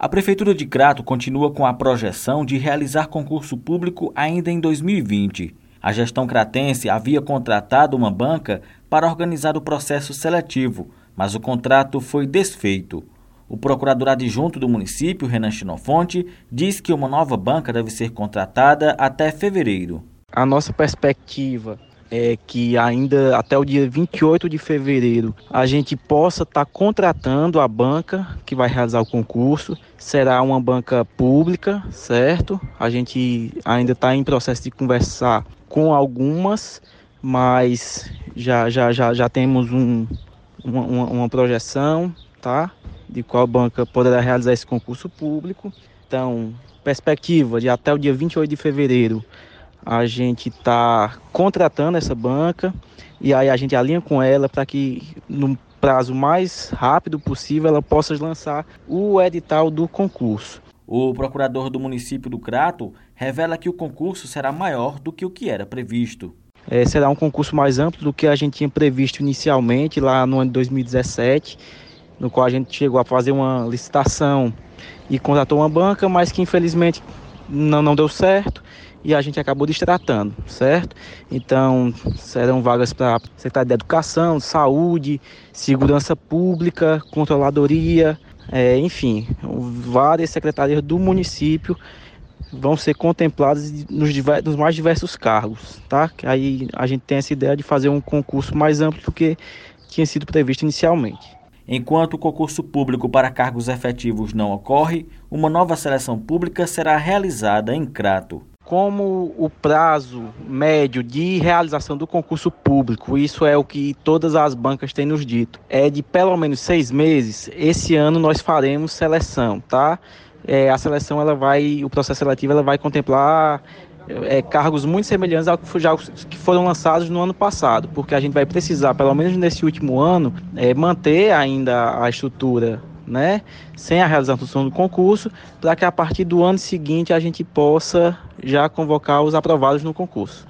A Prefeitura de Crato continua com a projeção de realizar concurso público ainda em 2020. A gestão cratense havia contratado uma banca para organizar o processo seletivo, mas o contrato foi desfeito. O procurador adjunto do município, Renan Chinofonte, diz que uma nova banca deve ser contratada até fevereiro. A nossa perspectiva é que ainda até o dia 28 de fevereiro a gente possa estar tá contratando a banca que vai realizar o concurso. Será uma banca pública, certo? A gente ainda está em processo de conversar com algumas, mas já, já, já, já temos um, uma, uma projeção, tá? De qual banca poderá realizar esse concurso público. Então, perspectiva de até o dia 28 de fevereiro a gente está contratando essa banca e aí a gente alinha com ela para que no prazo mais rápido possível ela possa lançar o edital do concurso. O procurador do município do Crato revela que o concurso será maior do que o que era previsto. É, será um concurso mais amplo do que a gente tinha previsto inicialmente lá no ano de 2017, no qual a gente chegou a fazer uma licitação e contratou uma banca, mas que infelizmente não, não deu certo e a gente acabou destratando, certo? Então, serão vagas para Secretaria de Educação, Saúde, Segurança Pública, Controladoria, é, enfim, várias secretarias do município vão ser contempladas nos, nos, mais diversos cargos, tá? Aí a gente tem essa ideia de fazer um concurso mais amplo do que tinha sido previsto inicialmente. Enquanto o concurso público para cargos efetivos não ocorre, uma nova seleção pública será realizada em Crato como o prazo médio de realização do concurso público, isso é o que todas as bancas têm nos dito, é de pelo menos seis meses, esse ano nós faremos seleção, tá? É, a seleção, ela vai, o processo seletivo, ela vai contemplar é, cargos muito semelhantes ao que, já, que foram lançados no ano passado, porque a gente vai precisar, pelo menos nesse último ano, é, manter ainda a estrutura né, sem a realização do concurso, para que a partir do ano seguinte a gente possa já convocar os aprovados no concurso.